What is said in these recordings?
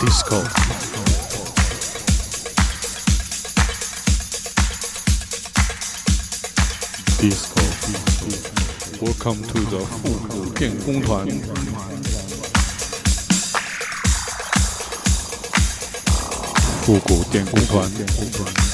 Disco. Disco. Welcome to the 复古电工团。复古电工团。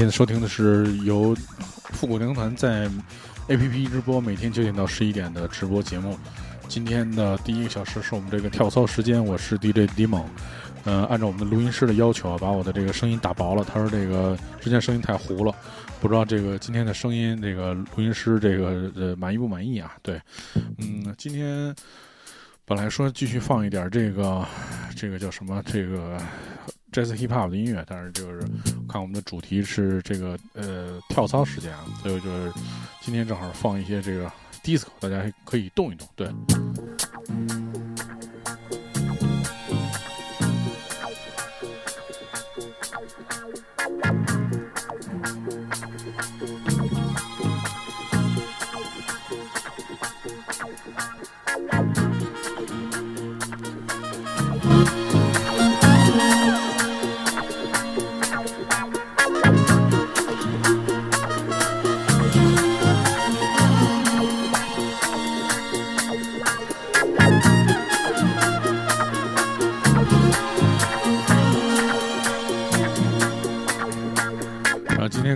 现在收听的是由复古灵团在 APP 直播，每天九点到十一点的直播节目。今天的第一个小时是我们这个跳操时间，我是 DJ Dimo。呃，按照我们的录音师的要求啊，把我的这个声音打薄了。他说这个之前声音太糊了，不知道这个今天的声音，这个录音师这个呃满意不满意啊？对，嗯，今天本来说继续放一点这个这个叫什么这个 Jazz Hip Hop 的音乐，但是就是看我们的主题是这个呃跳操时间啊，所以就是今天正好放一些这个 disco，大家可以动一动。对，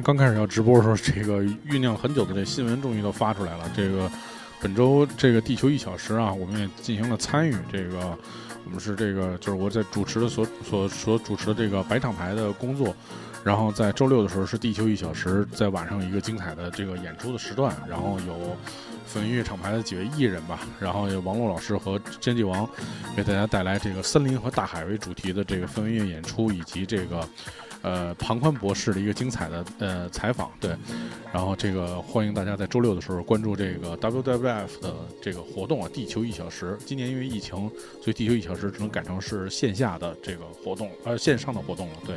刚开始要直播的时候，这个酝酿很久的这新闻终于都发出来了。这个本周这个地球一小时啊，我们也进行了参与。这个我们是这个就是我在主持的所所所主持的这个白厂牌的工作。然后在周六的时候是地球一小时，在晚上有一个精彩的这个演出的时段，然后有粉音乐厂牌的几位艺人吧，然后有王璐老师和坚记王给大家带来这个森林和大海为主题的这个氛围乐演出，以及这个呃庞宽博士的一个精彩的呃采访。对，然后这个欢迎大家在周六的时候关注这个 WWF 的这个活动啊，地球一小时。今年因为疫情，所以地球一小时只能改成是线下的这个活动，呃线上的活动了。对。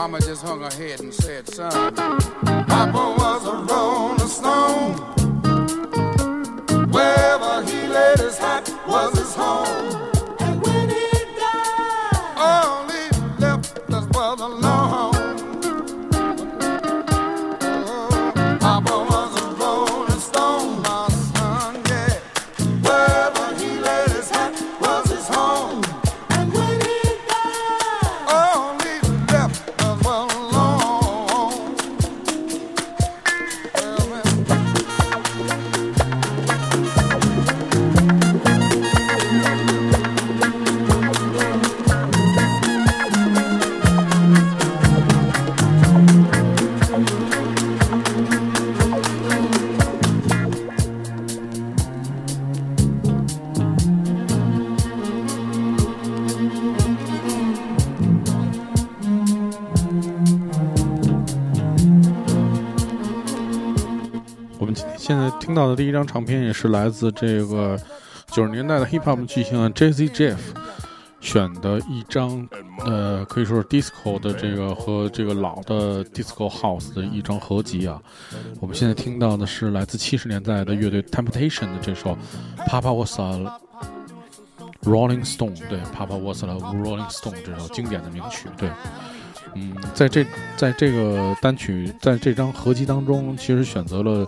Mama just hung her head and said, son, Papa was a rolling stone. Wherever he laid his hat was his home. 听到的第一张唱片也是来自这个九十年代的 hip hop 巨星 Jay Z Jeff，选的一张，呃，可以说是 disco 的这个和这个老的 disco house 的一张合集啊。我们现在听到的是来自七十年代的乐队 Temptation 的这首《Papa Was a Rolling Stone》，对，《Papa Was a Rolling Stone》这首经典的名曲，对。嗯，在这在这个单曲在这张合集当中，其实选择了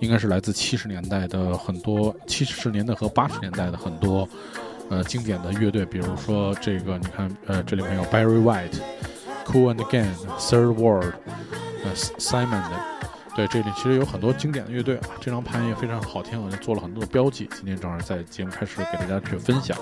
应该是来自七十年代的很多七十年代和八十年代的很多呃经典的乐队，比如说这个你看呃这里面有 Barry White、Cool and Gang、Third World、呃 Simon 的。对，这里其实有很多经典的乐队啊，这张盘也非常好听，我就做了很多的标记。今天正好在节目开始给大家去分享。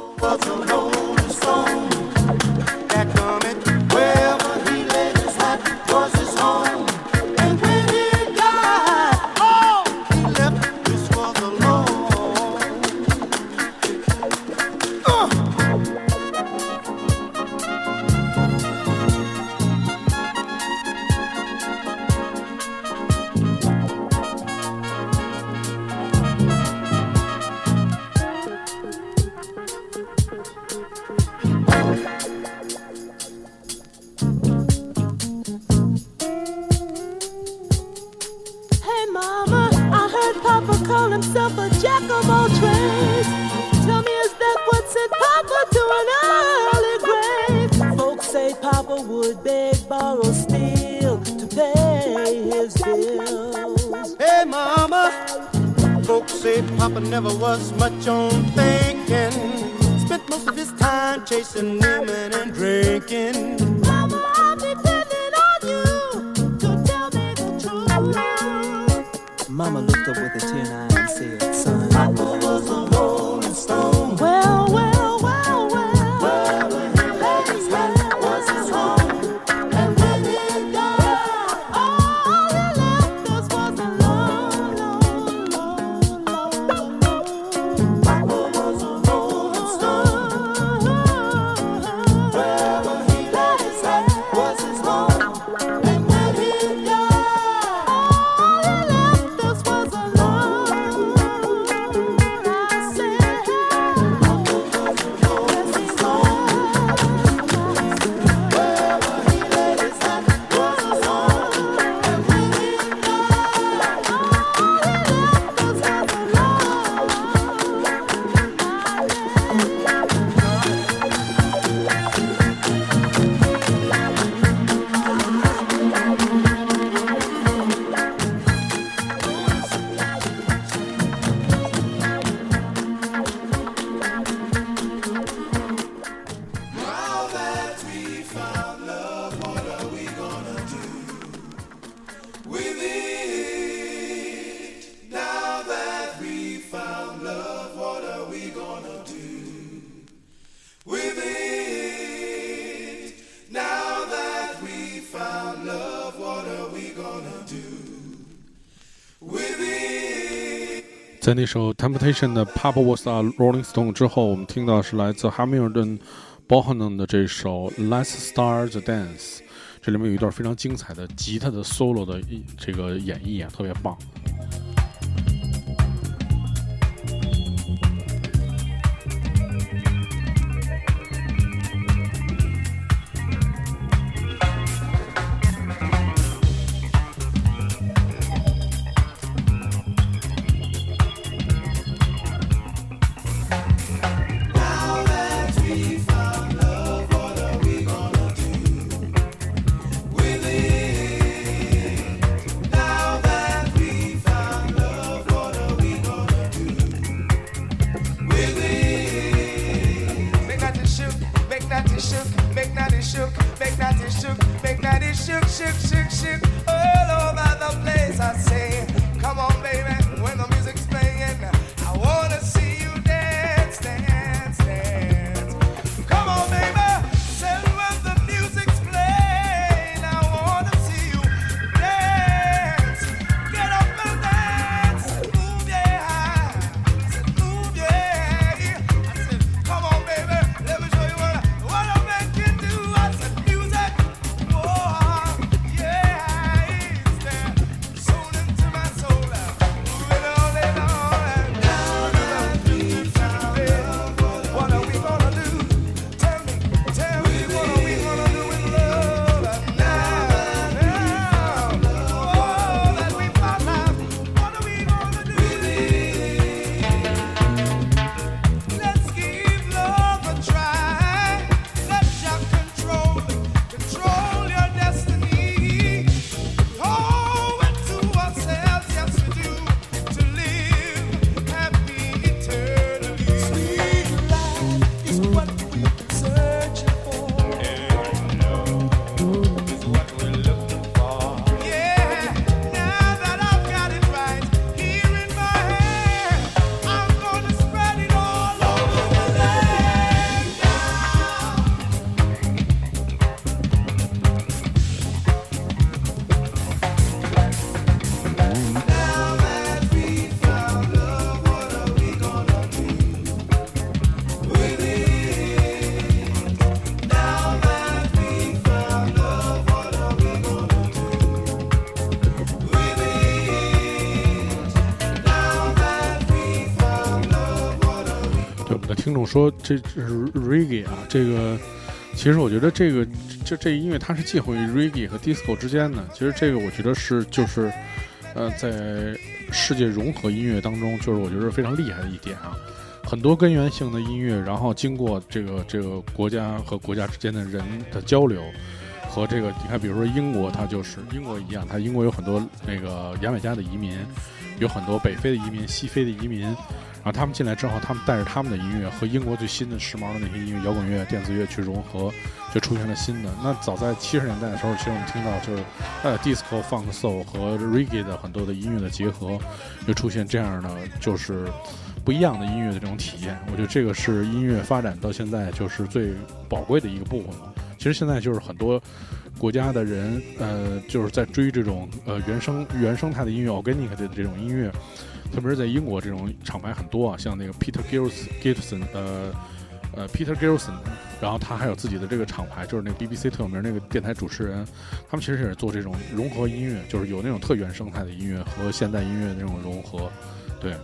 在那首 Temptation 的 Pop Was a Rolling Stone 之后，我们听到是来自 Hamilton b o h a n a n 的这首 Let's Start the Dance，这里面有一段非常精彩的吉他的 solo 的这个演绎啊，特别棒。说这这是 reggae 啊，这个其实我觉得这个这这音乐它是介乎于 reggae 和 disco 之间的。其实这个我觉得是就是呃在世界融合音乐当中，就是我觉得非常厉害的一点啊。很多根源性的音乐，然后经过这个这个国家和国家之间的人的交流，和这个你看，比如说英国，它就是英国一样，它英国有很多那个牙买加的移民，有很多北非的移民、西非的移民，然后他们进来之后，他们带着他们的音乐和英国最新的时髦的那些音乐、摇滚乐、电子乐去融合，就出现了新的。那早在七十年代的时候，其实我们听到就是呃 disco、funk、soul 和 reggae 的很多的音乐的结合，就出现这样的就是。不一样的音乐的这种体验，我觉得这个是音乐发展到现在就是最宝贵的一个部分了。其实现在就是很多国家的人，呃，就是在追这种呃原生原生态的音乐 organic 的这种音乐，特别是在英国这种厂牌很多啊，像那个 Peter Gilson Gibson 呃呃 Peter Gilson，然后他还有自己的这个厂牌，就是那个 BBC 特有名那个电台主持人，他们其实也是做这种融合音乐，就是有那种特原生态的音乐和现代音乐那种融合，对。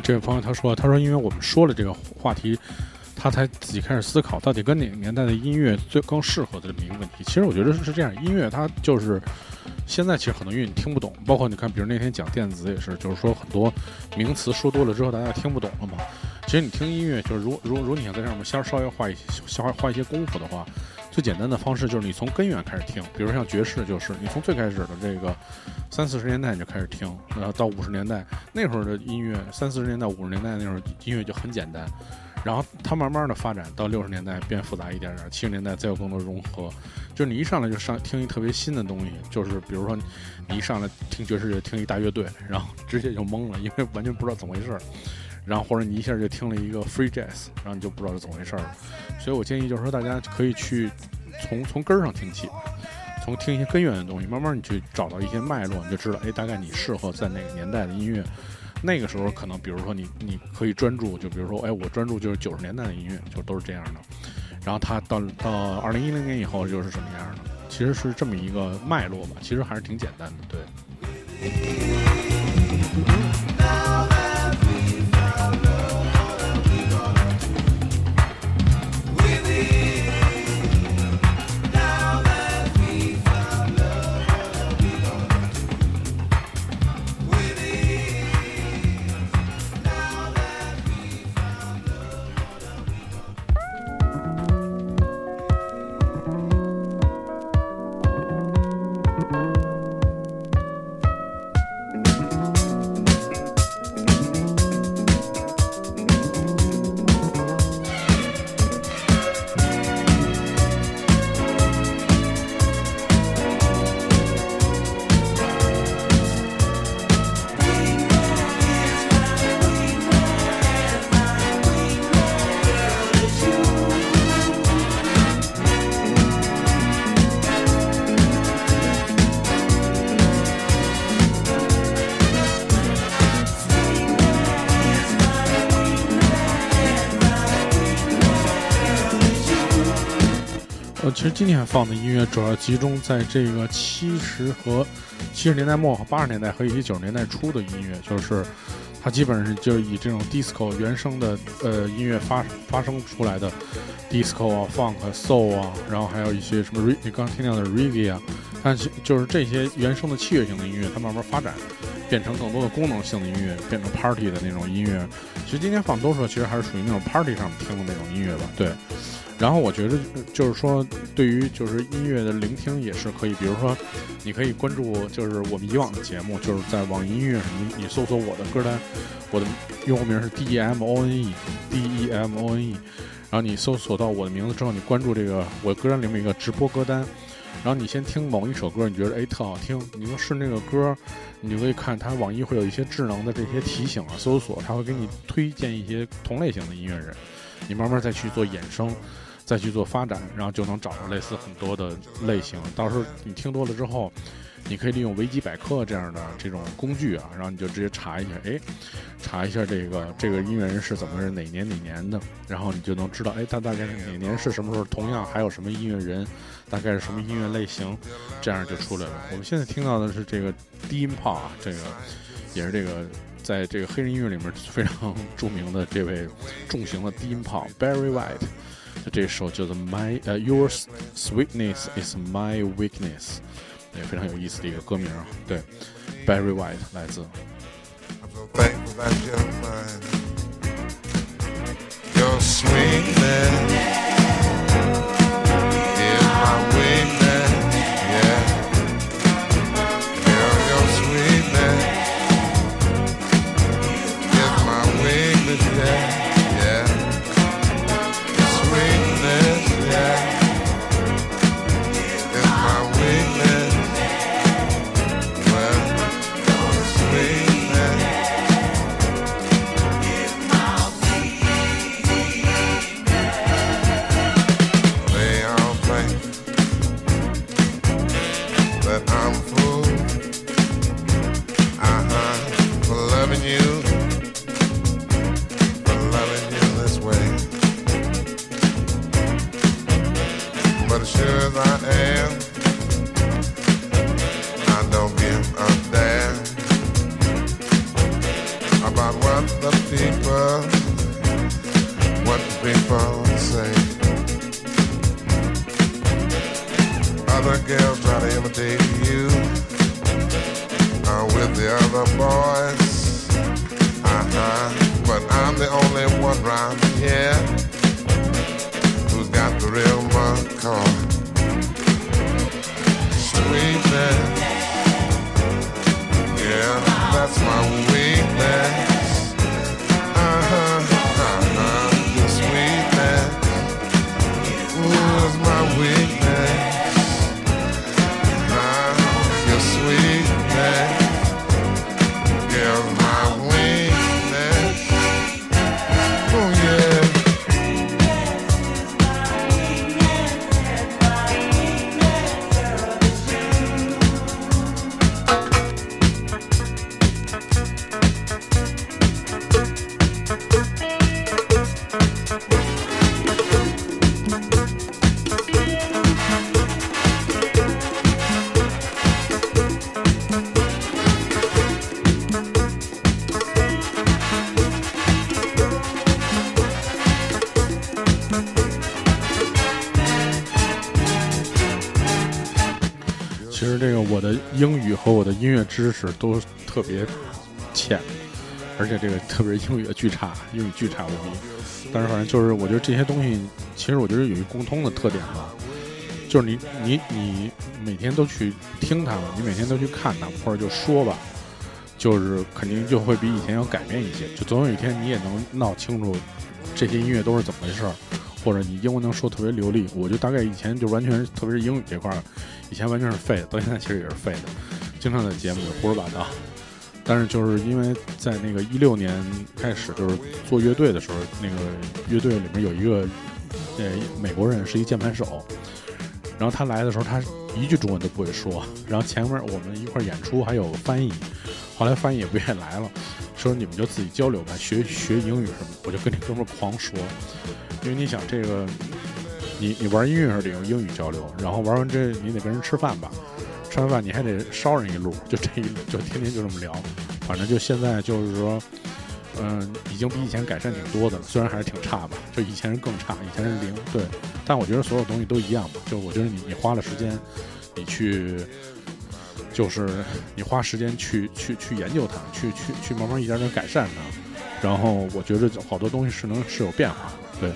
这位朋友他说，他说因为我们说了这个话题，他才自己开始思考，到底跟哪个年代的音乐最更适合的这么一个问题。其实我觉得是这样，音乐它就是现在其实很多音乐你听不懂，包括你看，比如那天讲电子也是，就是说很多名词说多了之后，大家听不懂了嘛。其实你听音乐，就是如如如果你想在上面先稍微花一些稍微花一些功夫的话，最简单的方式就是你从根源开始听，比如像爵士，就是你从最开始的这个三四十年代你就开始听，然后到五十年代那会儿的音乐，三四十年代、五十年代那会儿音乐就很简单，然后它慢慢的发展到六十年代变复杂一点点，七十年代再有更多融合，就是你一上来就上听一特别新的东西，就是比如说你一上来听爵士就听一大乐队，然后直接就懵了，因为完全不知道怎么回事儿。然后或者你一下就听了一个 free jazz，然后你就不知道是怎么回事儿了。所以我建议就是说，大家可以去从从根儿上听起，从听一些根源的东西，慢慢你去找到一些脉络，你就知道，哎，大概你适合在哪个年代的音乐。那个时候可能，比如说你你可以专注，就比如说，哎，我专注就是九十年代的音乐，就都是这样的。然后它到到二零一零年以后就是什么样的？其实是这么一个脉络吧，其实还是挺简单的，对。今天放的音乐主要集中在这个七十和七十年代末和八十年代和以及九十年代初的音乐，就是它基本上是就是以这种 disco 原声的呃音乐发发生出来的 disco 啊、funk、soul 啊，然后还有一些什么 re 你刚听到的 reggae 啊，但是就是这些原声的器乐性的音乐，它慢慢发展。变成更多的功能性的音乐，变成 party 的那种音乐。其实今天放多数其实还是属于那种 party 上听的那种音乐吧。对。然后我觉得就是说，对于就是音乐的聆听也是可以，比如说，你可以关注就是我们以往的节目，就是在网易音乐上，你你搜索我的歌单，我的用户名是 D E M O N E D E M O N E，然后你搜索到我的名字之后，你关注这个我歌单里面一个直播歌单。然后你先听某一首歌，你觉得哎特好听，你说是那个歌，你就可以看它网易会有一些智能的这些提醒啊，搜索，它会给你推荐一些同类型的音乐人，你慢慢再去做衍生，再去做发展，然后就能找到类似很多的类型。到时候你听多了之后。你可以利用维基百科这样的这种工具啊，然后你就直接查一下，哎，查一下这个这个音乐人是怎么是哪年哪年的，然后你就能知道，哎，他大概哪年是什么时候，同样还有什么音乐人，大概是什么音乐类型，这样就出来了。我们现在听到的是这个低音炮啊，这个也是这个在这个黑人音乐里面非常著名的这位重型的低音炮 Barry White 的这首叫做 My 呃 Your Sweetness Is My Weakness。也非常有意思的一个歌名啊，对，Barry White 来自。 I'm so thankful that you're mine. Your sweetness 知识都特别浅，而且这个特别是英语的巨差，英语巨差无比。但是反正就是我觉得这些东西，其实我觉得有一共通的特点吧，就是你你你每天都去听它们，你每天都去看它，或者就说吧，就是肯定就会比以前要改变一些。就总有一天你也能闹清楚这些音乐都是怎么回事儿，或者你英文能说特别流利。我就大概以前就完全，特别是英语这块儿，以前完全是废的，到现在其实也是废的，经常在节目里胡说八道。但是就是因为在那个一六年开始，就是做乐队的时候，那个乐队里面有一个呃美国人是一键盘手，然后他来的时候他一句中文都不会说，然后前面我们一块演出还有翻译，后来翻译也不愿意来了，说你们就自己交流吧，学学英语什么，我就跟这哥们狂说，因为你想这个你你玩音乐时候得用英语交流，然后玩完这你得跟人吃饭吧，吃完饭你还得捎人一路，就这一就天天就这么聊，反正就现在就是说，嗯、已经比以前改善挺多的了，虽然还是挺差吧，就以前是更差，以前是零，对，但我觉得所有东西都一样吧，就我觉得你你花了时间，你去。就是你花时间去去去研究它，去去去慢慢一点点改善它，然后我觉得好多东西是能是有变化的，对，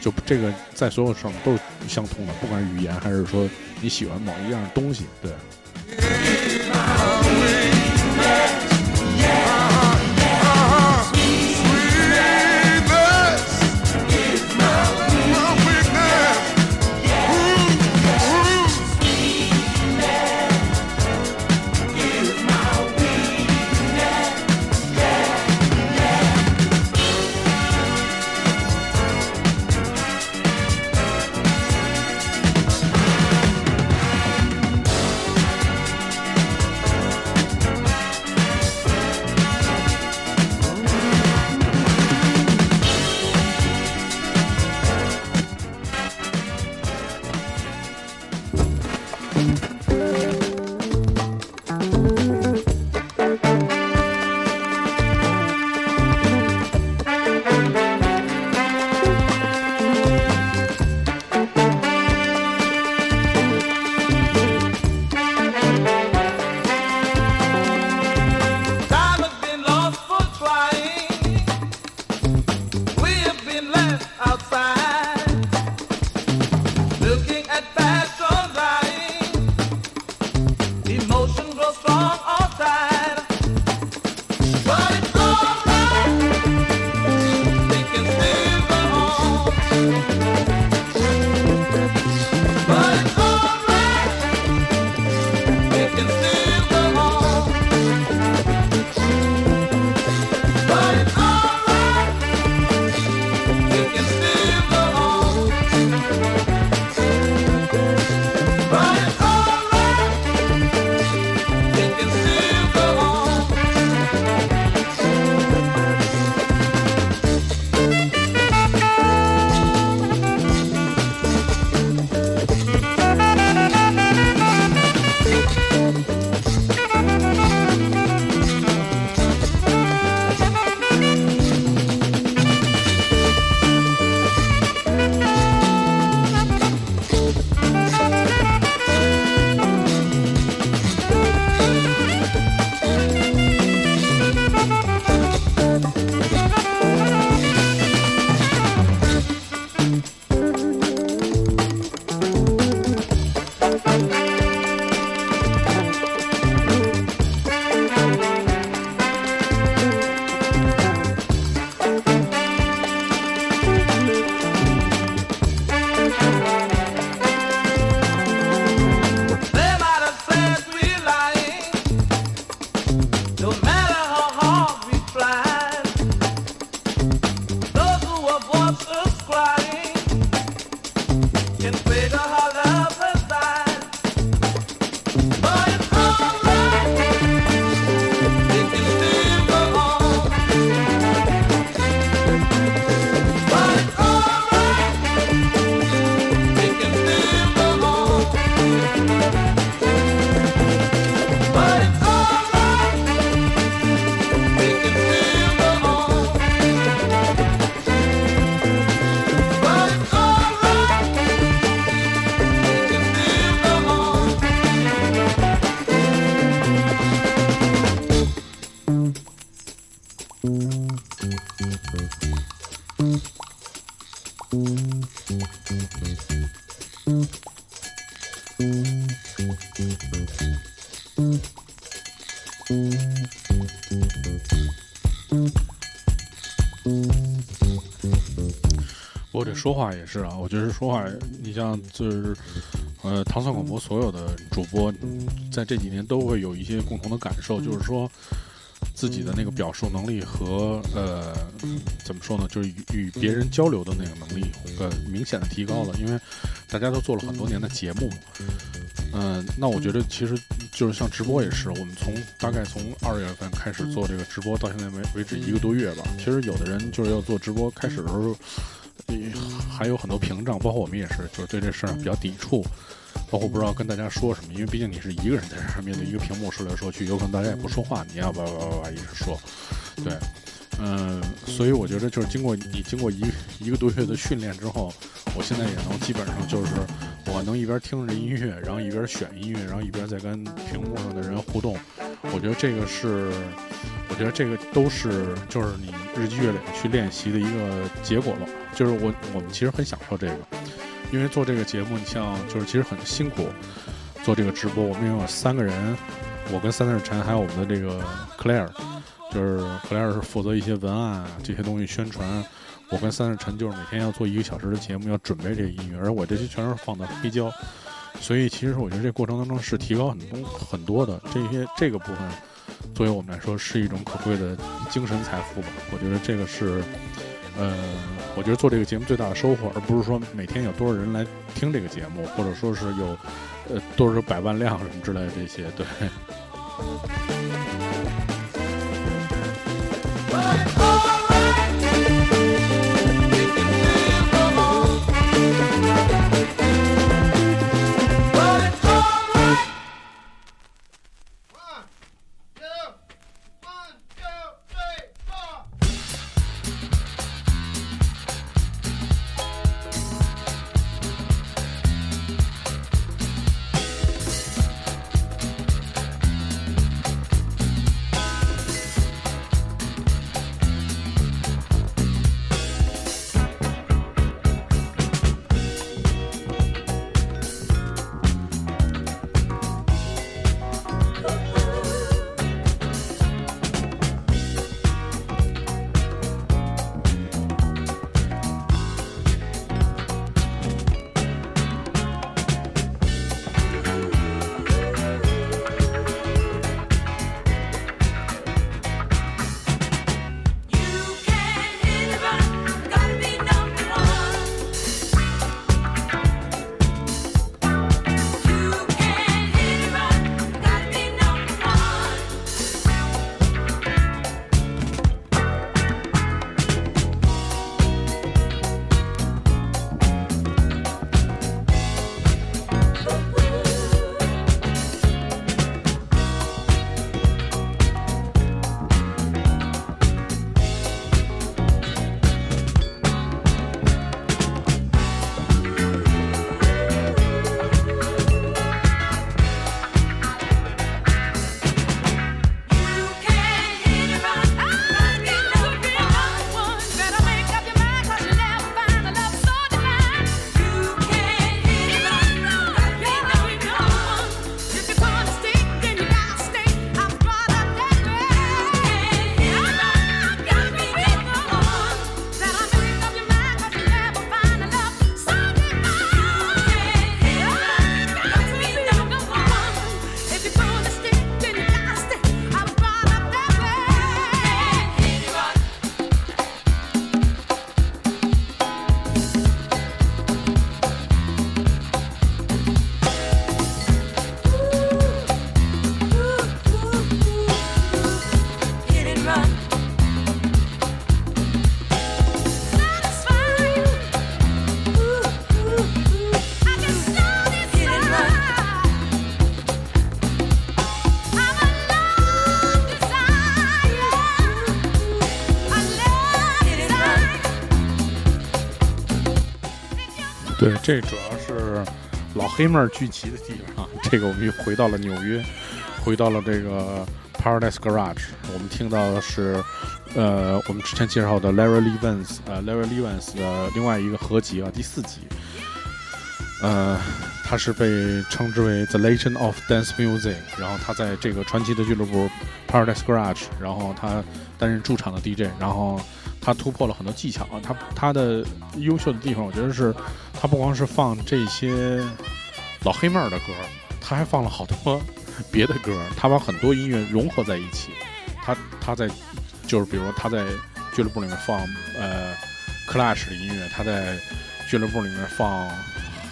就这个在所有上都是相通的，不管是语言还是说你喜欢某一样东西，对。Yeah. 话也是啊，我觉得说话，你像就是，呃，糖蒜广播所有的主播，在这几年都会有一些共同的感受，就是说自己的那个表述能力和呃，怎么说呢，就是与与别人交流的那个能力，呃，明显的提高了，因为大家都做了很多年的节目嘛。嗯、那我觉得其实就是像直播也是，我们从大概从二月份开始做这个直播，到现在为为止一个多月吧。其实有的人就是要做直播，开始的时候还有很多屏障，包括我们也是，就是对这事儿比较抵触，包括不知道跟大家说什么，因为毕竟你是一个人在这儿面对一个屏幕说来说去，有可能大家也不说话，你要叭叭叭叭一直说，对，嗯，所以我觉得就是经过你经过一一个多月的训练之后，我现在也能基本上就是我能一边听着音乐，然后一边选音乐，然后一边在跟屏幕上的人互动，我觉得这个是。我觉得这个都是就是你日积月累去练习的一个结果吧。就是我我们其实很享受这个，因为做这个节目，你像就是其实很辛苦做这个直播。我们有三个人，我跟三色陈还有我们的这个 Claire，就是克莱尔是负责一些文案啊这些东西宣传。我跟三色陈就是每天要做一个小时的节目，要准备这个音乐，而我这些全是放的黑胶。所以其实我觉得这过程当中是提高很多很多的这些这个部分。作为我们来说是一种可贵的精神财富吧。我觉得这个是，呃，我觉得做这个节目最大的收获，而不是说每天有多少人来听这个节目，或者说是有，呃，多少百万量什么之类的这些。对。对，这主要是老黑妹聚集的地方。这个我们又回到了纽约，回到了这个 Paradise Garage。我们听到的是，呃，我们之前介绍的 Larry Levens，呃，Larry Levens 的另外一个合集啊，第四集。呃，他是被称之为 The Legend of Dance Music。然后他在这个传奇的俱乐部 Paradise Garage，然后他担任驻场的 DJ，然后。他突破了很多技巧啊，他他的优秀的地方，我觉得是，他不光是放这些老黑妹儿的歌，他还放了好多 别的歌，他把很多音乐融合在一起。他他在就是比如他在俱乐部里面放呃 Clash 的音乐，他在俱乐部里面放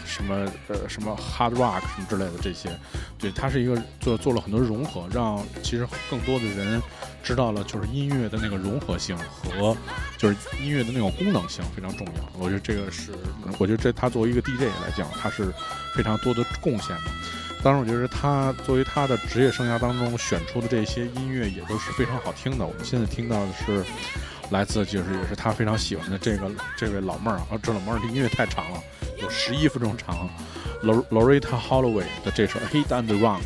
什么呃什么 Hard Rock 什么之类的这些，对他是一个做做了很多融合，让其实更多的人知道了就是音乐的那个融合性和就是音乐的那种功能性非常重要。我觉得这个是，我觉得这他作为一个 DJ 来讲，他是非常多的贡献的。当然，我觉得他作为他的职业生涯当中选出的这些音乐也都是非常好听的。我们现在听到的是来自就是也是他非常喜欢的这个这位老妹儿啊，这老妹儿的音乐太长了，有十一分钟长。Lor- Loretta Holloway 的这首《Hit and Run》，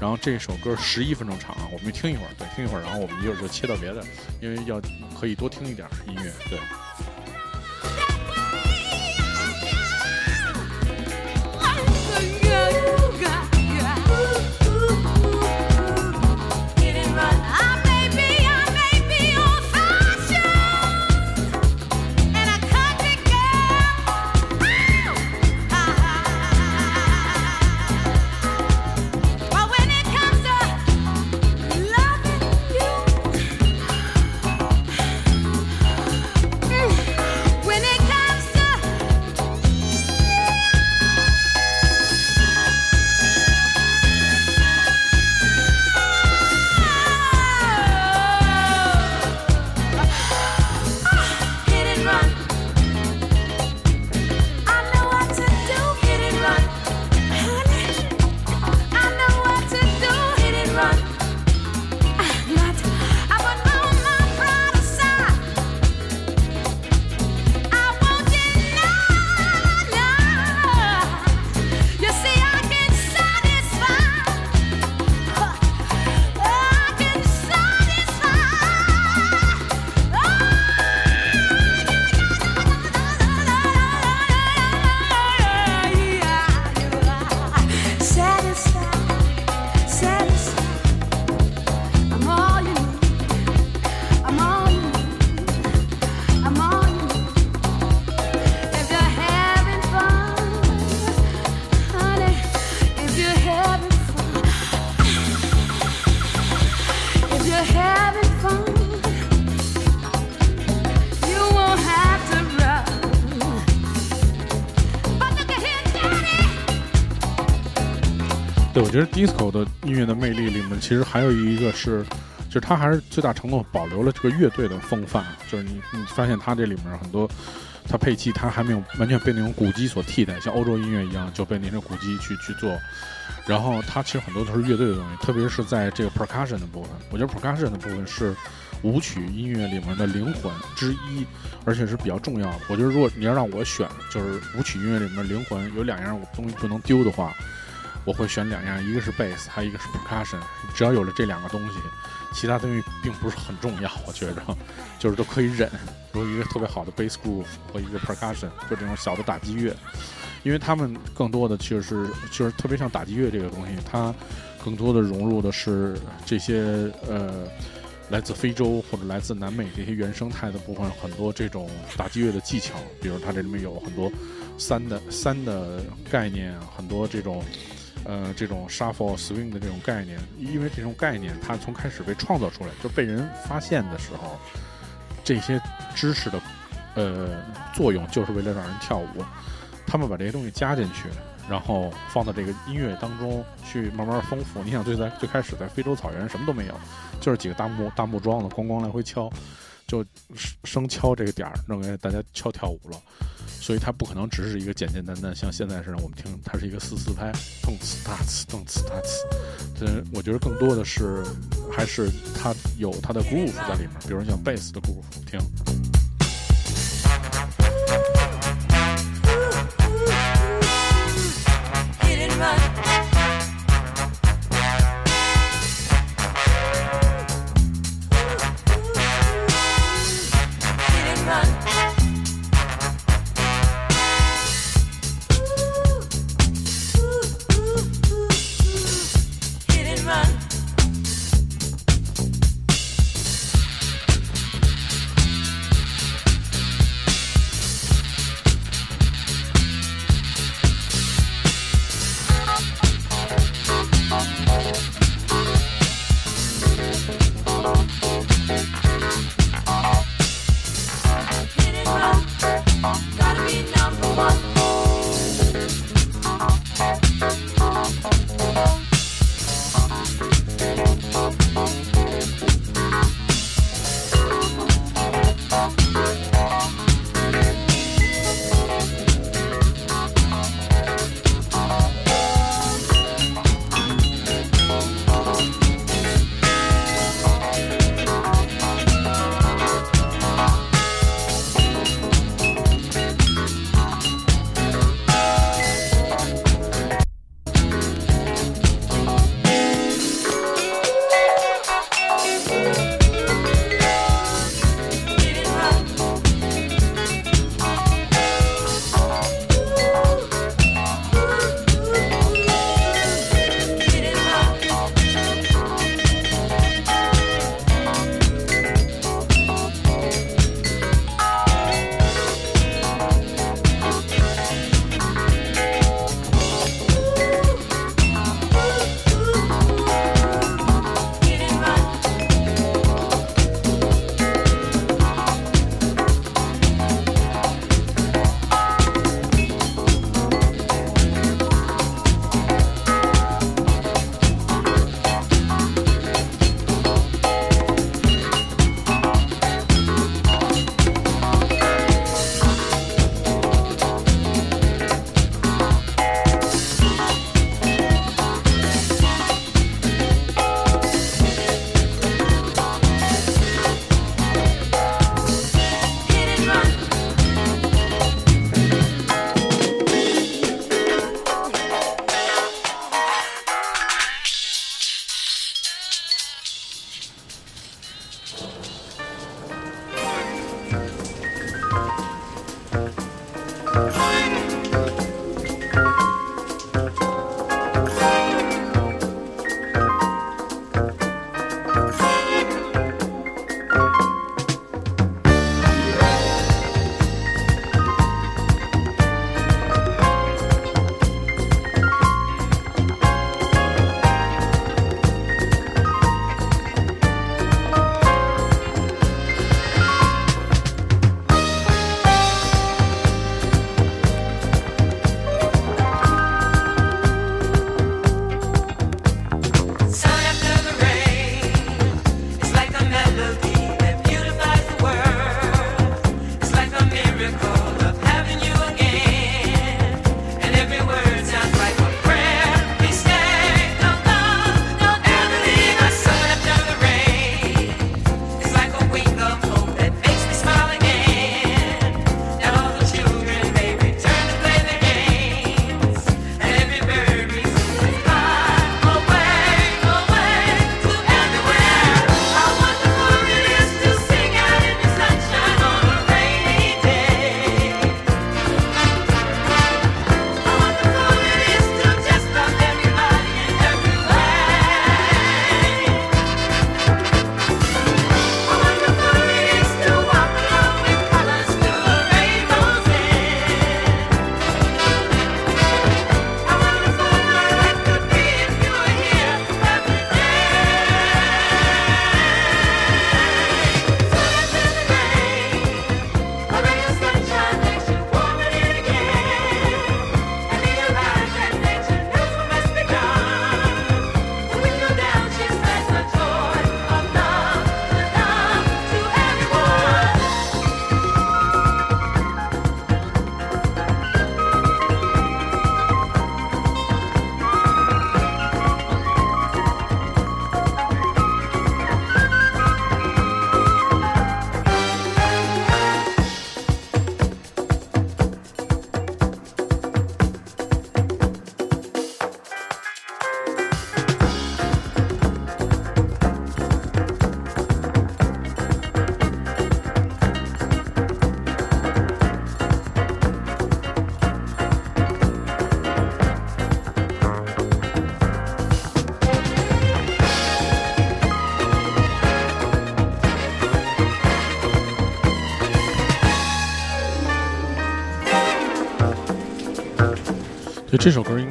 然后这首歌十一分钟长啊，我们听一会儿，对，听一会儿，然后我们一会儿就切到别的，因为要可以多听一点音乐，对。觉得 disco 的音乐的魅力里面，其实还有一个是，就是它还是最大程度保留了这个乐队的风范。就是你你发现它这里面很多，它配器它还没有完全被那种鼓机所替代，像欧洲音乐一样就被那种鼓机去去做。然后它其实很多都是乐队的东西，特别是在这个 percussion 的部分，我觉得 percussion 的部分是舞曲音乐里面的灵魂之一，而且是比较重要的。我觉得如果你要让我选，就是舞曲音乐里面灵魂有两样东西不能丢的话，我会选两样，一个是 bass，还有一个是 percussion。只要有了这两个东西，其他东西并不是很重要。我觉着，就是都可以忍。有一个特别好的 bass groove 和一个 percussion，就这种小的打击乐，因为他们更多的其实是就是特别像打击乐这个东西，它更多的融入的是这些呃。来自非洲或者来自南美这些原生态的部分，很多这种打击乐的技巧，比如它这里面有很多三的三的概念，很多这种呃这种 shuffle swing 的这种概念，因为这种概念它从开始被创造出来，就被人发现的时候，这些知识的呃作用就是为了让人跳舞，他们把这些东西加进去，然后放到这个音乐当中去慢慢丰富。你想最在最开始在非洲草原什么都没有，就是几个大木大木桩子咣咣来回敲，就生敲这个点儿，认为大家敲跳舞了。所以它不可能只是一个简简单单像现在似的，我们听它是一个四四拍，动次打次，动次打次。这我觉得更多的是还是它有它的鼓舞符在里面，比如像贝斯的鼓舞符听。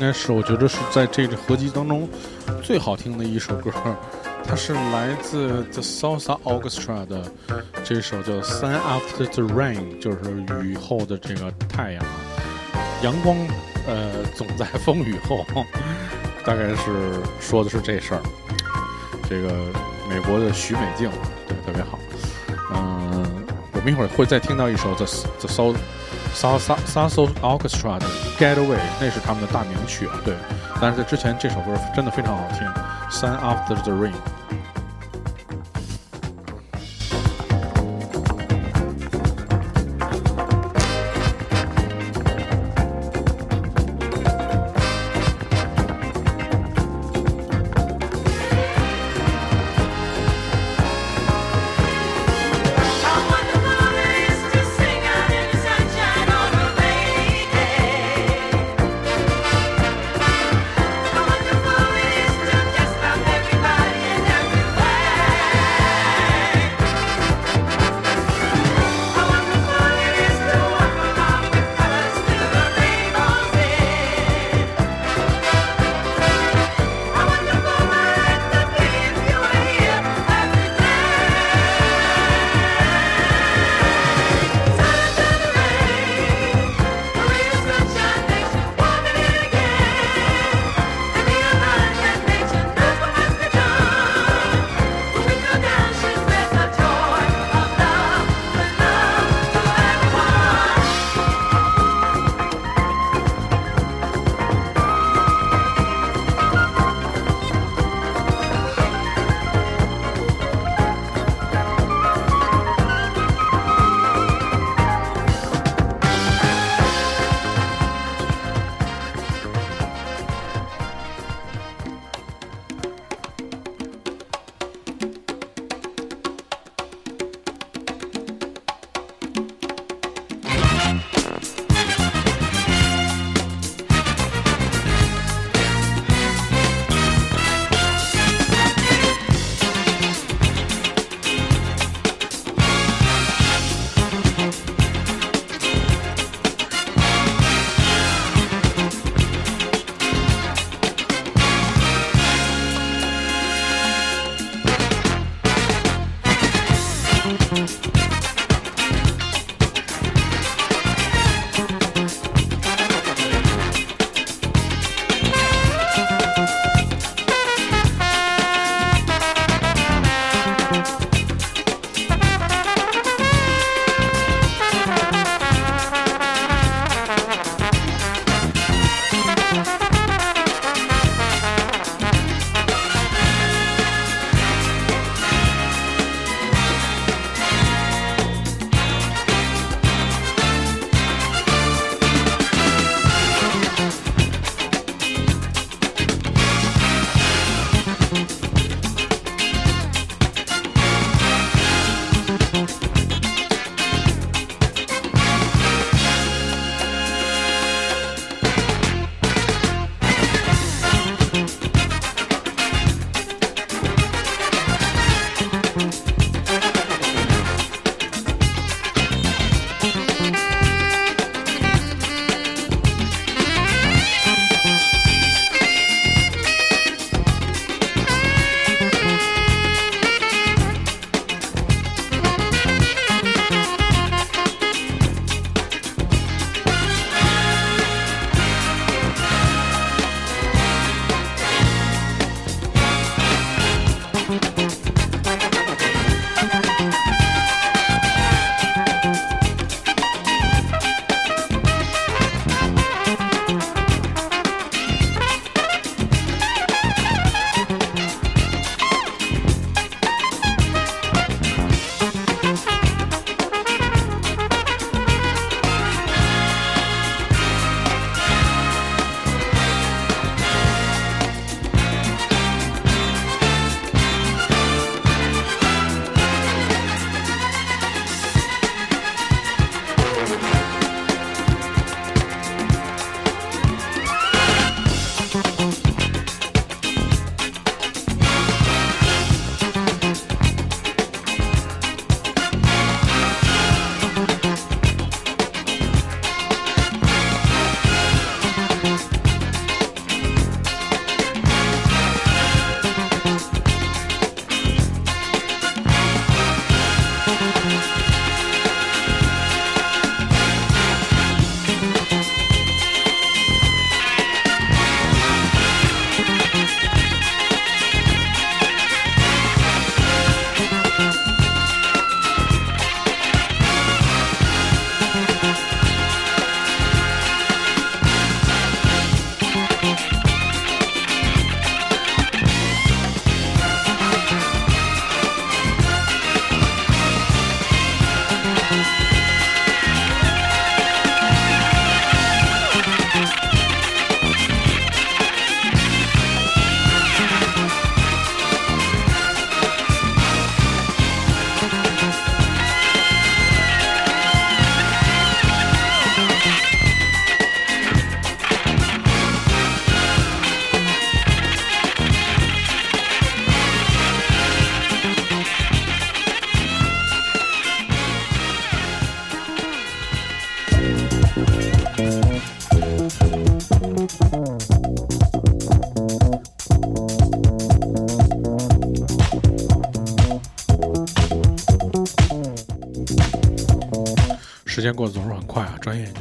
该是我觉得是在这个合集当中最好听的一首歌，它是来自 The Salsa Orchestra 的这首叫《Sun After the Rain》，就是雨后的这个太阳，阳光呃总在风雨后，大概是说的是这事儿。这个美国的许美静，对，特别好。嗯，我们一会儿会再听到一首 The The sasa sasa Orchestra 的 Getaway，那是他们的大名曲啊，对。但是在之前这首歌真的非常好听，《Sun After the Rain》。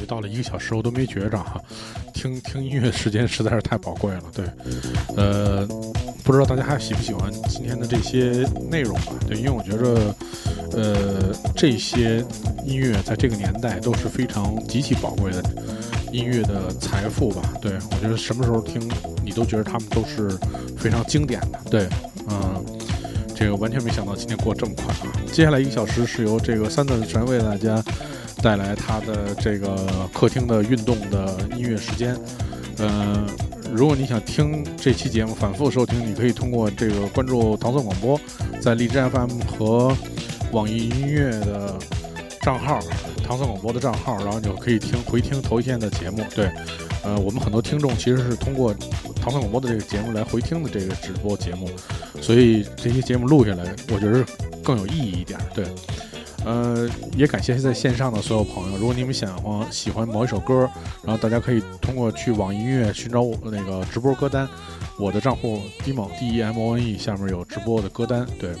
到了一个小时，我都没觉着哈。听听音乐时间实在是太宝贵了，对，呃，不知道大家还喜不喜欢今天的这些内容吧？对，因为我觉着，呃，这些音乐在这个年代都是非常极其宝贵的音乐的财富吧？对我觉得什么时候听，你都觉得他们都是非常经典的，对，嗯。这个完全没想到今天过这么快啊！接下来一个小时是由这个三段神为大家带来他的这个客厅的运动的音乐时间。嗯、如果你想听这期节目反复收听，你可以通过这个关注唐宋广播，在荔枝 FM 和网易音乐的账号，唐宋广播的账号，然后你就可以听回听头一天的节目。对，呃，我们很多听众其实是通过唐宋广播的这个节目来回听的这个直播节目，所以这些节目录下来，我觉得更有意义一点。对，呃，也感谢在线上的所有朋友。如果你们想欢喜欢某一首歌，然后大家可以通过去网易音乐寻找我那个直播歌单，我的账户 Dmon D E M O N E 下面有直播的歌单。对，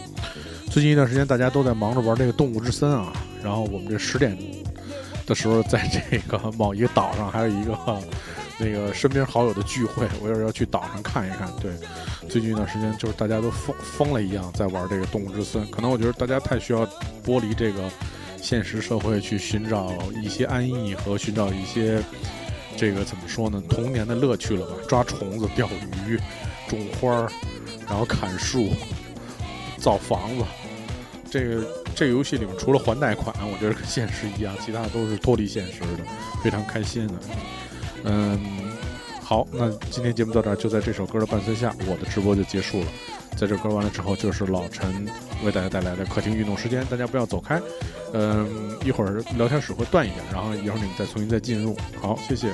最近一段时间大家都在忙着玩这个动物之森啊，然后我们这十点的时候，在这个某一个岛上还有一个那个身边好友的聚会，我有时候要去岛上看一看。对，最近一段时间就是大家都疯疯了一样在玩这个动物之森，可能我觉得大家太需要剥离这个现实社会，去寻找一些安逸和寻找一些这个怎么说呢，童年的乐趣了吧？抓虫子、钓鱼、种花儿，然后砍树、造房子。这个这个游戏里面除了还贷款，我觉得跟现实一样，其他的都是脱离现实的，非常开心的。嗯，好，那今天节目到这儿，就在这首歌的伴随下，我的直播就结束了。在这歌完了之后，就是老陈为大家带来的客厅运动时间，大家不要走开。嗯，一会儿聊天室会断一点，然后一会儿你们再重新再进入。好，谢谢。